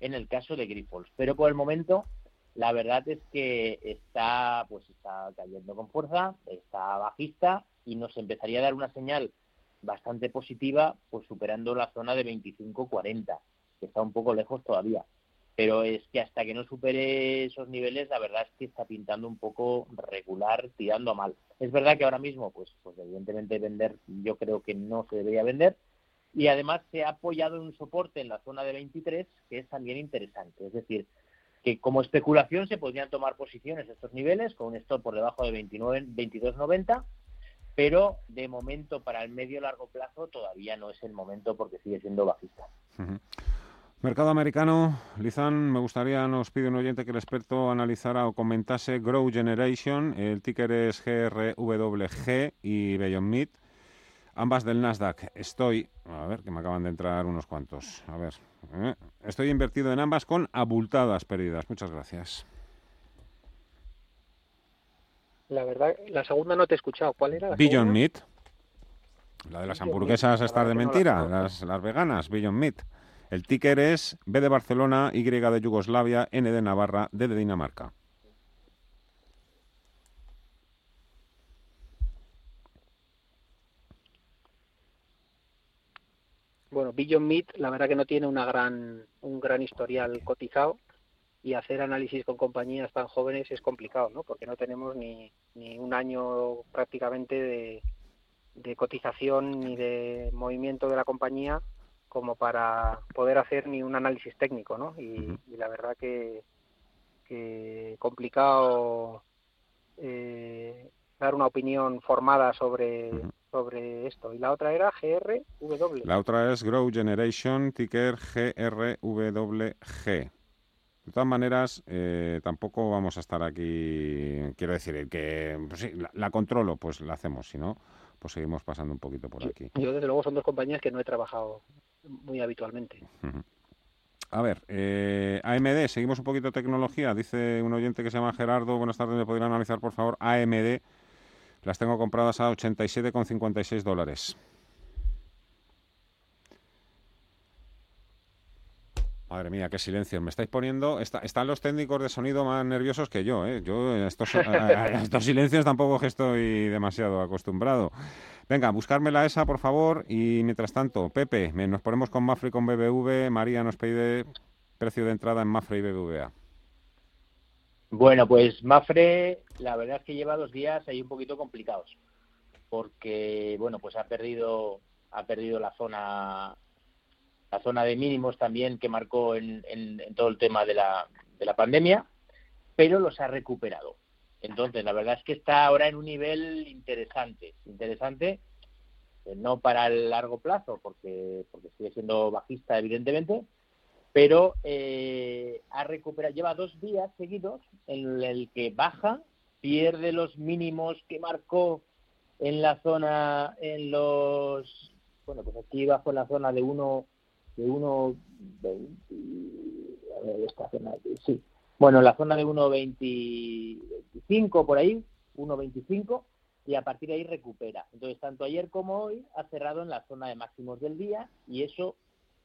en el caso de Grifols. Pero por el momento la verdad es que está, pues está cayendo con fuerza, está bajista y nos empezaría a dar una señal bastante positiva, pues superando la zona de 25-40. que está un poco lejos todavía. Pero es que hasta que no supere esos niveles, la verdad es que está pintando un poco regular, tirando mal. Es verdad que ahora mismo, pues, pues evidentemente vender, yo creo que no se debería vender. Y además se ha apoyado en un soporte en la zona de 23, que es también interesante. Es decir, que como especulación se podrían tomar posiciones a estos niveles, con un stop por debajo de 29, 22.90, pero de momento para el medio largo plazo todavía no es el momento porque sigue siendo bajista. Mercado americano, Lizán, me gustaría, nos pide un oyente que el experto analizara o comentase Grow Generation, el ticker es GRWG y Beyond Meat, ambas del Nasdaq. Estoy, a ver, que me acaban de entrar unos cuantos, a ver, ¿eh? estoy invertido en ambas con abultadas pérdidas. Muchas gracias. La verdad, la segunda no te he escuchado. ¿Cuál era? La Beyond Meat, la de las hamburguesas estas de mentira, las, las veganas, Beyond Meat. El ticker es B de Barcelona, Y de Yugoslavia, N de Navarra, D de Dinamarca. Beyond Meat, la verdad que no tiene una gran, un gran historial cotizado y hacer análisis con compañías tan jóvenes es complicado, ¿no? Porque no tenemos ni, ni un año prácticamente de, de cotización ni de movimiento de la compañía como para poder hacer ni un análisis técnico, ¿no? Y, y la verdad que, que complicado eh, dar una opinión formada sobre, sobre esto. Y la otra era GRW. La otra es Grow Generation, ticker GRWG. De todas maneras, eh, tampoco vamos a estar aquí, quiero decir, el que pues sí, la, la controlo, pues la hacemos, si no, pues seguimos pasando un poquito por aquí. Yo, desde luego, son dos compañías que no he trabajado muy habitualmente. A ver, eh, AMD, seguimos un poquito de tecnología. Dice un oyente que se llama Gerardo. Buenas tardes, ¿me podrían analizar, por favor? AMD, las tengo compradas a 87,56 dólares. Madre mía, qué silencio. Me estáis poniendo. está- están los técnicos de sonido más nerviosos que yo, ¿eh? Yo a estos, a- a- a estos silencios tampoco estoy demasiado acostumbrado. Venga, buscármela esa, por favor. Y mientras tanto, Pepe, nos ponemos con Mafre y con BBV. María nos pide precio de entrada en Mafre y BBVA. Bueno, pues Mafre, la verdad es que lleva dos días ahí un poquito complicados, porque bueno, pues ha perdido, ha perdido la zona, la zona de mínimos también que marcó en, en- en todo el tema de la, de la pandemia, pero los ha recuperado. Entonces, la verdad es que está ahora en un nivel interesante, interesante, eh, no para el largo plazo, porque, porque sigue siendo bajista, evidentemente, pero eh, ha recuperado, lleva dos días seguidos en el que baja, pierde los mínimos que marcó en la zona, en los, bueno, pues aquí bajo la zona de uno, de uno, a ver, esta zona sí, bueno, en la zona de 1.25 por ahí, 1.25, y a partir de ahí recupera. Entonces, tanto ayer como hoy ha cerrado en la zona de máximos del día y eso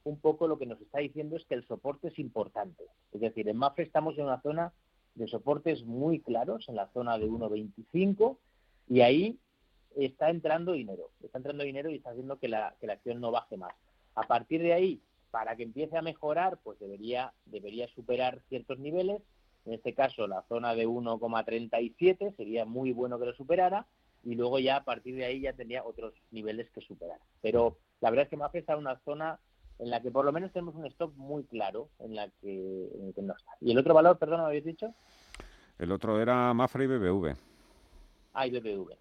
un poco lo que nos está diciendo es que el soporte es importante. Es decir, en Mafre estamos en una zona de soportes muy claros, en la zona de 1.25, y ahí está entrando dinero. Está entrando dinero y está haciendo que la, que la acción no baje más. A partir de ahí, para que empiece a mejorar, pues debería, debería superar ciertos niveles. En este caso, la zona de 1,37 sería muy bueno que lo superara y luego ya a partir de ahí ya tendría otros niveles que superar. Pero la verdad es que Mafre está en una zona en la que por lo menos tenemos un stop muy claro en la que, en el que no está. ¿Y el otro valor, perdón, me habéis dicho? El otro era Mafre y BBV. Ah, y BBV.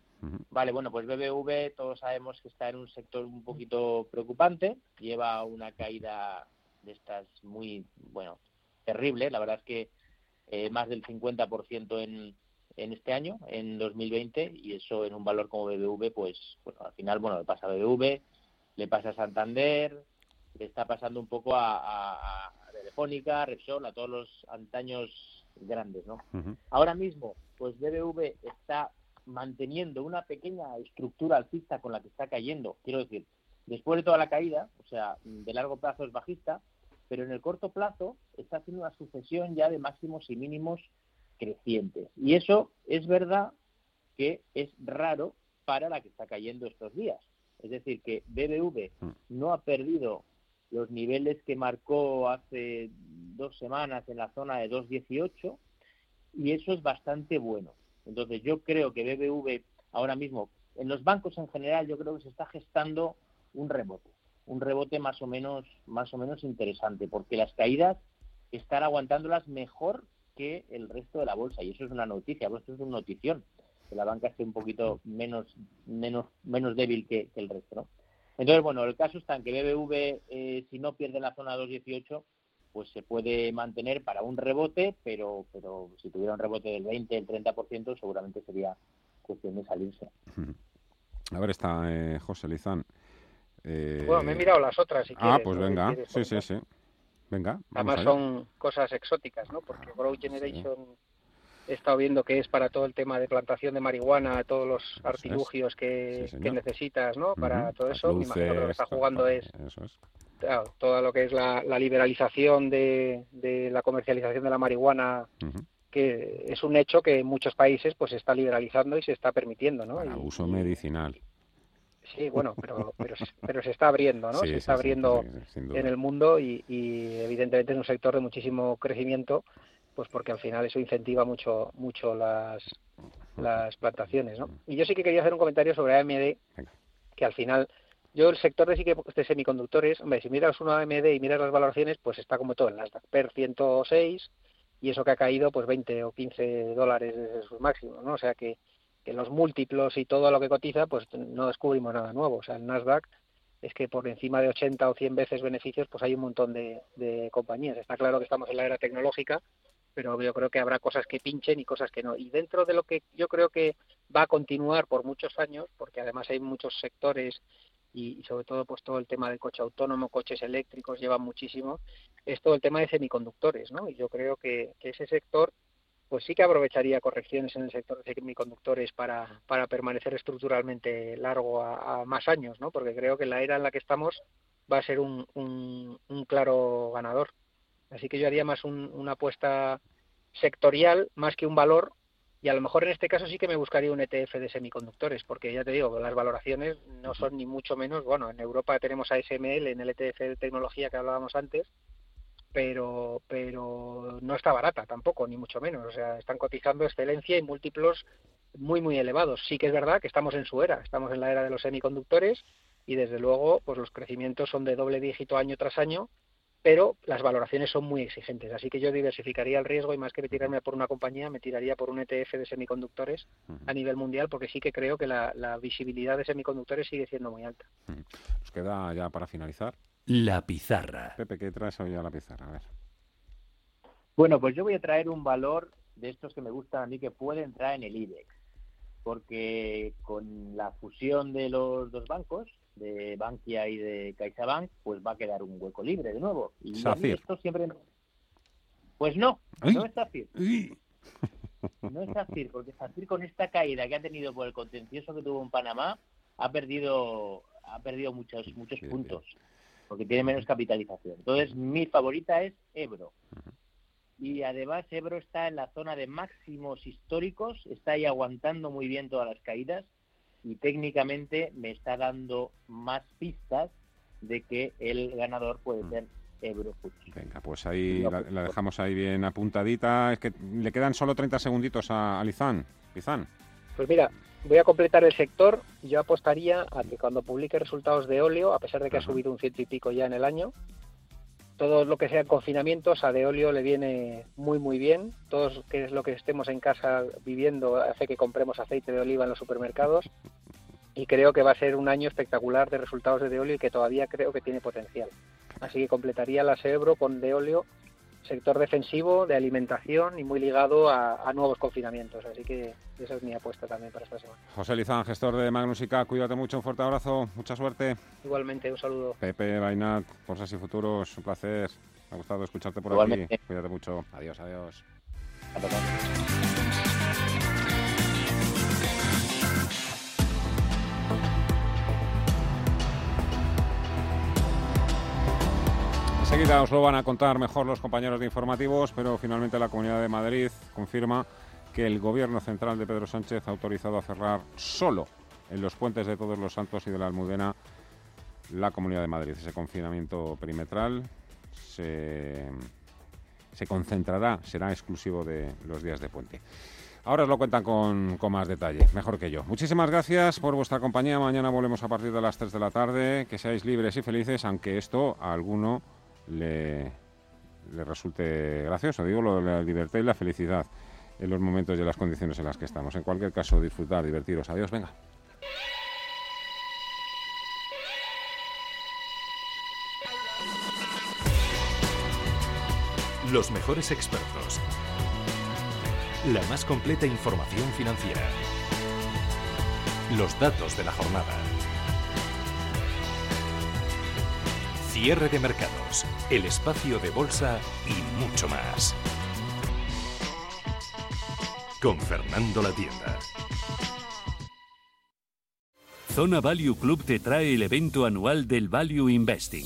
Vale, bueno, pues BBV todos sabemos que está en un sector un poquito preocupante, lleva una caída de estas muy, bueno, terrible, la verdad es que eh, más del 50% en, en este año, en 2020, y eso en un valor como BBV, pues, bueno, al final, bueno, le pasa a BBV, le pasa a Santander, le está pasando un poco a, a, a Telefónica, a Repsol, a todos los antaños grandes, ¿no? Ahora mismo, pues BBV está manteniendo una pequeña estructura alcista con la que está cayendo. Quiero decir, después de toda la caída, o sea, de largo plazo es bajista, pero en el corto plazo está haciendo una sucesión ya de máximos y mínimos crecientes. Y eso es verdad que es raro para la que está cayendo estos días. Es decir, que BBV no ha perdido los niveles que marcó hace dos semanas en la zona de 2.18 y eso es bastante bueno. Entonces yo creo que BBV ahora mismo, en los bancos en general, yo creo que se está gestando un rebote, un rebote más o menos, más o menos interesante, porque las caídas están aguantándolas mejor que el resto de la bolsa y eso es una noticia, esto es una notición, que la banca esté un poquito menos, menos, menos débil que, que el resto, ¿no? Entonces, bueno, el caso está en que BBV, eh, si no pierde la zona 2.18, pues se puede mantener para un rebote, pero, pero si tuviera un rebote del 20, el 30%, seguramente sería cuestión de salirse. A ver, está eh, José Lizán. Eh, Bueno, me he mirado las otras, si Ah, quieres, pues venga, quieres, sí, sí, sí. Venga, Además son cosas exóticas, ¿no? Porque Grow Generation he estado viendo que es para todo el tema de plantación de marihuana, todos los artilugios que, Sí, señor. que necesitas, ¿no? Para todo eso, me imagino que lo que está jugando es Eso es. claro, todo lo que es la, la liberalización de, de la comercialización de la marihuana, que es un hecho que en muchos países pues se está liberalizando y se está permitiendo, ¿no? Para Y- uso medicinal. Sí, bueno, pero, pero, se- pero se está abriendo, ¿no? Sí, se está sí, abriendo en el mundo y, y evidentemente es un sector de muchísimo crecimiento, pues porque al final eso incentiva mucho mucho las, las plantaciones, ¿no? Y yo sí que quería hacer un comentario sobre AMD, que al final yo el sector de, de semiconductores, hombre, si miras una AMD y miras las valoraciones, pues está como todo en Nasdaq, PER 106 y eso que ha caído pues 20 o 15 dólares desde sus máximos, ¿no? O sea que, que los múltiplos y todo lo que cotiza, pues no descubrimos nada nuevo. O sea, el Nasdaq es que por encima de 80 o 100 veces beneficios, pues hay un montón de, de compañías. Está claro que estamos en la era tecnológica, pero yo creo que habrá cosas que pinchen y cosas que no. Y dentro de lo que yo creo que va a continuar por muchos años, porque además hay muchos sectores y, sobre todo pues todo el tema del coche autónomo, coches eléctricos lleva muchísimo, es todo el tema de semiconductores, ¿no? Y yo creo que, ese sector pues sí que aprovecharía correcciones en el sector de semiconductores para, para permanecer estructuralmente largo a, más años, ¿no? Porque creo que la era en la que estamos va a ser un, un claro ganador. Así que yo haría más un- una apuesta sectorial más que un valor y a lo mejor en este caso sí que me buscaría un ETF de semiconductores porque ya te digo, las valoraciones no son ni mucho menos, bueno, en Europa tenemos a SML en el ETF de tecnología que hablábamos antes, pero pero no está barata tampoco, ni mucho menos. O sea, están cotizando excelencia y múltiplos muy, muy elevados. Sí que es verdad que estamos en su era, estamos en la era de los semiconductores y desde luego pues los crecimientos son de doble dígito año tras año, pero las valoraciones son muy exigentes. Así que yo diversificaría el riesgo y más que tirarme por una compañía, me tiraría por un ETF de semiconductores a nivel mundial porque sí que creo que la, la visibilidad de semiconductores sigue siendo muy alta. Nos queda ya para finalizar. La pizarra. Pepe, ¿qué traes hoy a la pizarra? A ver. Bueno, pues yo voy a traer un valor de estos que me gustan a mí que puede entrar en el IBEX, porque con la fusión de los dos bancos, de Bankia y de CaixaBank, pues va a quedar un hueco libre de nuevo. Y Safir. esto siempre... Pues no, Ay. no es Safir. No es Safir, porque Safir con esta caída que ha tenido por el contencioso que tuvo en Panamá, ha perdido ha perdido muchos muchos puntos, porque tiene menos capitalización. Entonces, mi favorita es Ebro. Y además Ebro está en la zona de máximos históricos, está ahí aguantando muy bien todas las caídas y técnicamente me está dando más pistas de que el ganador puede ser Ebro Fuji. Venga, pues ahí la, la dejamos ahí bien apuntadita. Es que le quedan solo 30 segunditos a, a Lizán. Lizán. Pues mira, voy a completar el sector. Yo apostaría a que cuando publique resultados de óleo, a pesar de que ha subido un ciento y pico ya en el año, todo lo que sea confinamientos a de óleo le viene muy muy bien. Todo que es lo que estemos en casa viviendo hace que compremos aceite de oliva en los supermercados. Y creo que va a ser un año espectacular de resultados de de óleo y que todavía creo que tiene potencial. Así que completaría la Sebro con de óleo, sector defensivo, de alimentación y muy ligado a, a nuevos confinamientos. Así que esa es mi apuesta también para esta semana. José Lizán, gestor de Magnus IK, cuídate mucho, un fuerte abrazo, mucha suerte. Igualmente, un saludo. Pepe, Bainat, Bolsas y Futuros, un placer. Me ha gustado escucharte por Igualmente. aquí. Cuídate mucho. Adiós, adiós. Os lo van a contar mejor los compañeros de informativos, pero finalmente la Comunidad de Madrid confirma que el Gobierno Central de Pedro Sánchez ha autorizado a cerrar solo en los puentes de Todos los Santos y de la Almudena la Comunidad de Madrid. Ese confinamiento perimetral se, se concentrará, será exclusivo de los días de puente. Ahora os lo cuentan con, con, más detalle, mejor que yo. Muchísimas gracias por vuestra compañía. Mañana volvemos a partir de las 3 de la tarde. Que seáis libres y felices, aunque esto a alguno le, resulte gracioso. Digo lo de la libertad y la felicidad en los momentos y en las condiciones en las que estamos. En cualquier caso, disfrutar, divertiros. Adiós, venga. Los mejores expertos. La más completa información financiera. Los datos de la jornada. Cierre de mercados, el espacio de bolsa y mucho más. Con Fernando La Tienda. Zona Value Club te trae el evento anual del Value Investing.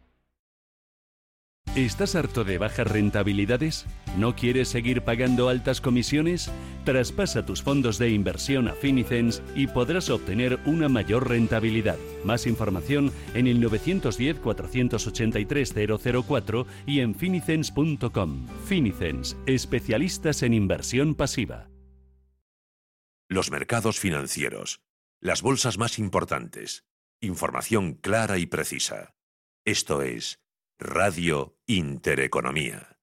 ¿Estás harto de bajas rentabilidades? ¿No quieres seguir pagando altas comisiones? Traspasa tus fondos de inversión a Finicens y podrás obtener una mayor rentabilidad. Más información en el 910-483-004 y en finicens.com. Finicens, especialistas en inversión pasiva. Los mercados financieros. Las bolsas más importantes. Información clara y precisa. Esto es Radio Intereconomía.